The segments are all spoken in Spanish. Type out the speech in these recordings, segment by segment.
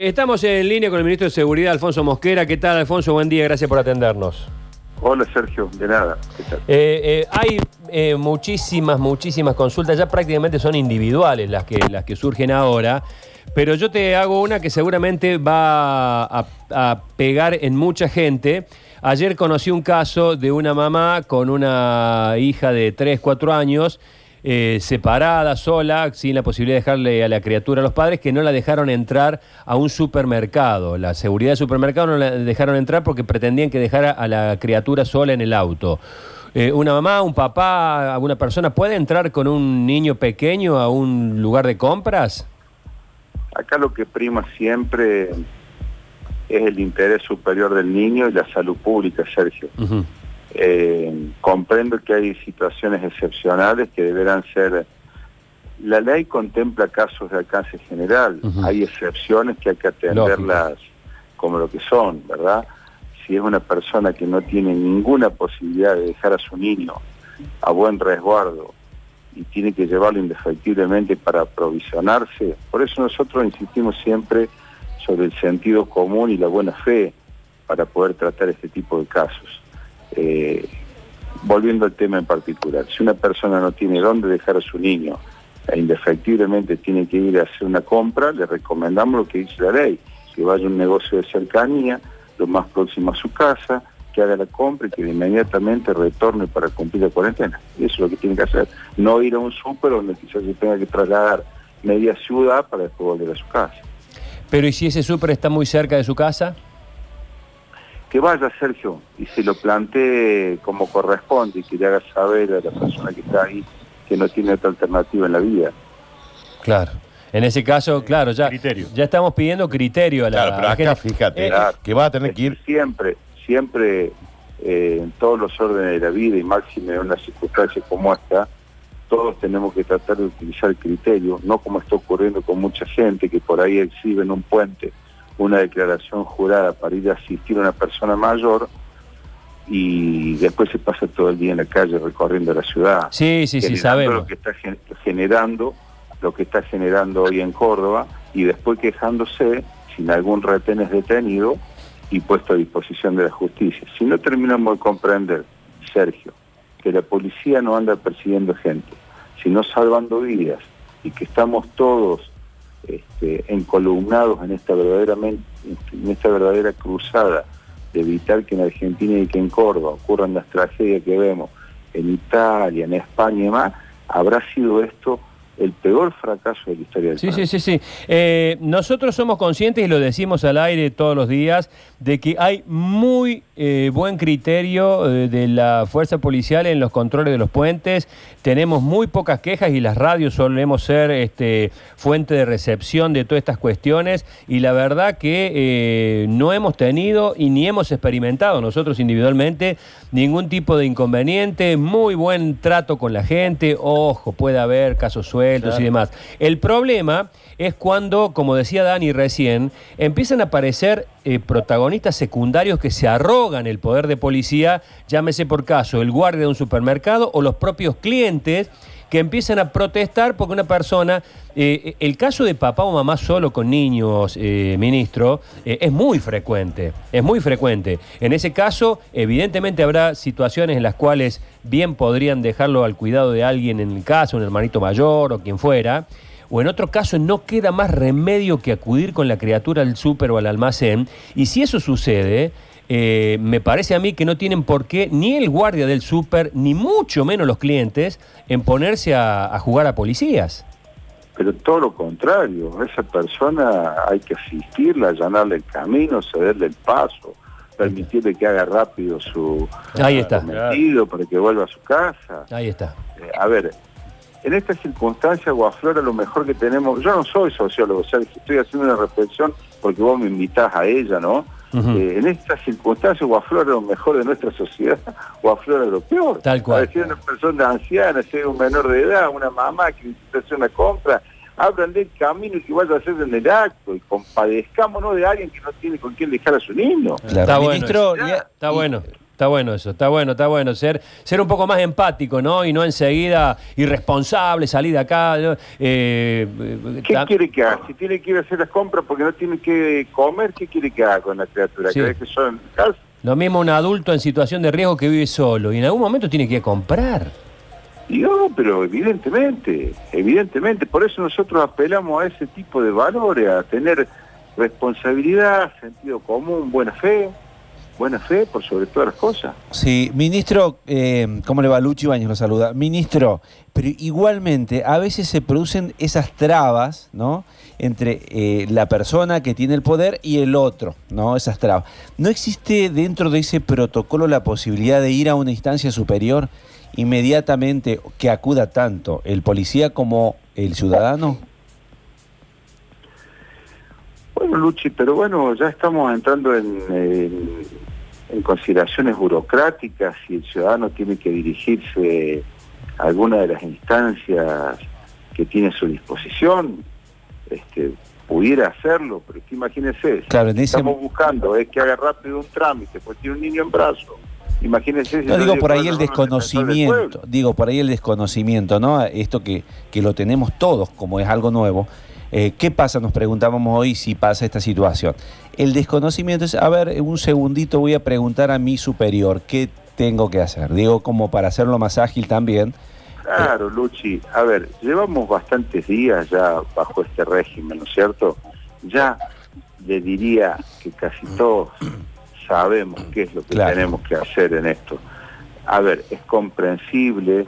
Estamos en línea con el ministro de Seguridad, Alfonso Mosquera. ¿Qué tal, Alfonso? Buen día, gracias por atendernos. Hola, Sergio, de nada. ¿Qué tal? Eh, eh, hay eh, muchísimas, muchísimas consultas, ya prácticamente son individuales las que, las que surgen ahora, pero yo te hago una que seguramente va a, a pegar en mucha gente. Ayer conocí un caso de una mamá con una hija de 3, 4 años eh, separada, sola, sin la posibilidad de dejarle a la criatura a los padres, que no la dejaron entrar a un supermercado. La seguridad del supermercado no la dejaron entrar porque pretendían que dejara a la criatura sola en el auto. Eh, una mamá, un papá, alguna persona puede entrar con un niño pequeño a un lugar de compras? Acá lo que prima siempre es el interés superior del niño y la salud pública, Sergio. Eh, comprendo que hay situaciones excepcionales que deberán ser... La ley contempla casos de alcance general, hay excepciones que hay que atenderlas como lo que son, ¿verdad? Si es una persona que no tiene ninguna posibilidad de dejar a su niño a buen resguardo y tiene que llevarlo indefectiblemente para aprovisionarse, por eso nosotros insistimos siempre sobre el sentido común y la buena fe para poder tratar este tipo de casos. Eh, volviendo al tema en particular, si una persona no tiene dónde dejar a su niño e indefectiblemente tiene que ir a hacer una compra, le recomendamos lo que dice la ley, que vaya a un negocio de cercanía, lo más próximo a su casa, que haga la compra y que inmediatamente retorne para cumplir la cuarentena. Eso es lo que tiene que hacer. No ir a un súper donde quizás se tenga que trasladar media ciudad para después volver a su casa. Pero ¿y si ese súper está muy cerca de su casa? Que vaya Sergio y se lo plantee como corresponde y que le haga saber a la persona que está ahí que no tiene otra alternativa en la vida. Claro. En ese caso, claro, ya, criterio. ya estamos pidiendo criterio a la, Claro, pero la acá gente. fíjate Eh, Claro. que va a tener que ir. Siempre, siempre eh, en todos los órdenes de la vida y máximo en una circunstancia como esta, todos tenemos que tratar de utilizar el criterio, no como está ocurriendo con mucha gente que por ahí exhibe en un puente una declaración jurada para ir a asistir a una persona mayor y después se pasa todo el día en la calle recorriendo la ciudad. Sí, sí, sí, sabemos. lo que está gen- generando lo que está generando hoy en Córdoba y después quejándose sin algún retén es detenido y puesto a disposición de la justicia. Si no terminamos de comprender, Sergio, que la policía no anda persiguiendo gente, sino salvando vidas y que estamos todos este, encolumnados en esta verdaderamente en esta verdadera cruzada de evitar que en Argentina y que en Córdoba ocurran las tragedias que vemos en Italia, en España y demás, habrá sido esto el peor fracaso de la historia del Sí, país. sí, sí, sí. Eh, nosotros somos conscientes y lo decimos al aire todos los días de que hay muy eh, buen criterio eh, de la fuerza policial en los controles de los puentes. Tenemos muy pocas quejas y las radios solemos ser este, fuente de recepción de todas estas cuestiones y la verdad que eh, no hemos tenido y ni hemos experimentado nosotros individualmente ningún tipo de inconveniente, muy buen trato con la gente, ojo, puede haber casos sueltos y demás. El problema es cuando, como decía Dani recién, empiezan a aparecer eh, protagonistas secundarios que se arrogan el poder de policía, llámese por caso el guardia de un supermercado o los propios clientes que empiezan a protestar porque una persona, eh, el caso de papá o mamá solo con niños, eh, ministro, eh, es muy frecuente, es muy frecuente. En ese caso, evidentemente habrá situaciones en las cuales bien podrían dejarlo al cuidado de alguien en el caso, un hermanito mayor o quien fuera, o en otro caso no queda más remedio que acudir con la criatura al súper o al almacén, y si eso sucede, eh, me parece a mí que no tienen por qué ni el guardia del súper, ni mucho menos los clientes, en ponerse a, a jugar a policías. Pero todo lo contrario, a esa persona hay que asistirla, allanarle el camino, cederle el paso, permitirle que haga rápido su Ahí está. cometido para que vuelva a su casa. Ahí está. Eh, a ver, en esta circunstancia, Guaflora, lo mejor que tenemos, yo no soy sociólogo, o sea, estoy haciendo una reflexión porque vos me invitás a ella, ¿no? Eh, en estas circunstancias, Guaflora lo mejor de nuestra sociedad, Guaflora lo peor. Tal cual. A ver, si es una persona anciana, si es un menor de edad, una mamá que necesita hacer una compra, abran del camino y que vaya a hacer en el acto y compadezcámonos de alguien que no tiene con quién dejar a su niño. Claro. Está bueno Ministro, Está bueno. Está bueno eso, está bueno, está bueno. Ser, ser un poco más empático, ¿no? Y no enseguida irresponsable, salir de acá. Eh, ¿Qué quiere que haga? Si tiene que ir a hacer las compras porque no tiene que comer, ¿qué quiere que haga con la criatura? que son Lo mismo un adulto en situación de riesgo que vive solo y en algún momento tiene que ir a comprar. No, pero evidentemente, evidentemente, por eso nosotros apelamos a ese tipo de valores, a tener responsabilidad, sentido común, buena fe buena fe por sobre todas las cosas. Sí, ministro, eh, ¿cómo le va? Luchi Baños lo saluda. Ministro, pero igualmente a veces se producen esas trabas, ¿no? Entre eh, la persona que tiene el poder y el otro, ¿no? Esas trabas. ¿No existe dentro de ese protocolo la posibilidad de ir a una instancia superior inmediatamente que acuda tanto el policía como el ciudadano? Bueno, Luchi, pero bueno, ya estamos entrando en, en consideraciones burocráticas si el ciudadano tiene que dirigirse a alguna de las instancias que tiene a su disposición, este, pudiera hacerlo, pero que imagínese, claro, estamos buscando es que haga rápido un trámite, pues tiene un niño en brazo. Imagínese no, digo por ahí el desconocimiento, digo por ahí el desconocimiento, ¿no? Esto que, que lo tenemos todos como es algo nuevo. Eh, ¿Qué pasa? Nos preguntábamos hoy si pasa esta situación. El desconocimiento es, a ver, un segundito voy a preguntar a mi superior, ¿qué tengo que hacer? Digo, como para hacerlo más ágil también. Claro, Luchi. A ver, llevamos bastantes días ya bajo este régimen, ¿no es cierto? Ya le diría que casi todos sabemos qué es lo que tenemos que hacer en esto. A ver, es comprensible,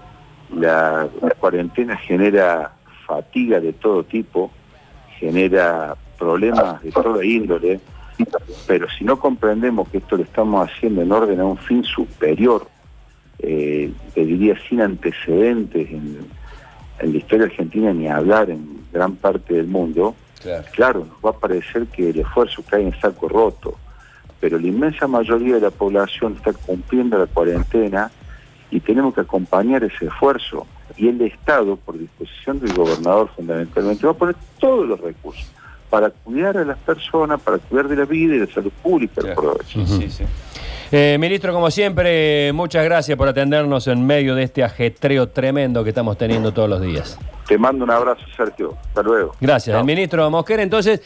la cuarentena genera fatiga de todo tipo, genera problemas de toda índole, pero si no comprendemos que esto lo estamos haciendo en orden a un fin superior, eh, te diría sin antecedentes en, la historia argentina ni hablar en gran parte del mundo, claro. nos va a parecer que el esfuerzo cae en saco roto, pero la inmensa mayoría de la población está cumpliendo la cuarentena y tenemos que acompañar ese esfuerzo y el Estado, por disposición del gobernador fundamentalmente, va a poner todos los recursos para cuidar a las personas, para cuidar de la vida y de la salud pública. Eh, ministro, como siempre, muchas gracias por atendernos en medio de este ajetreo tremendo que estamos teniendo todos los días. Te mando un abrazo, Sergio. Hasta luego. Gracias. El ministro Mosquera, entonces...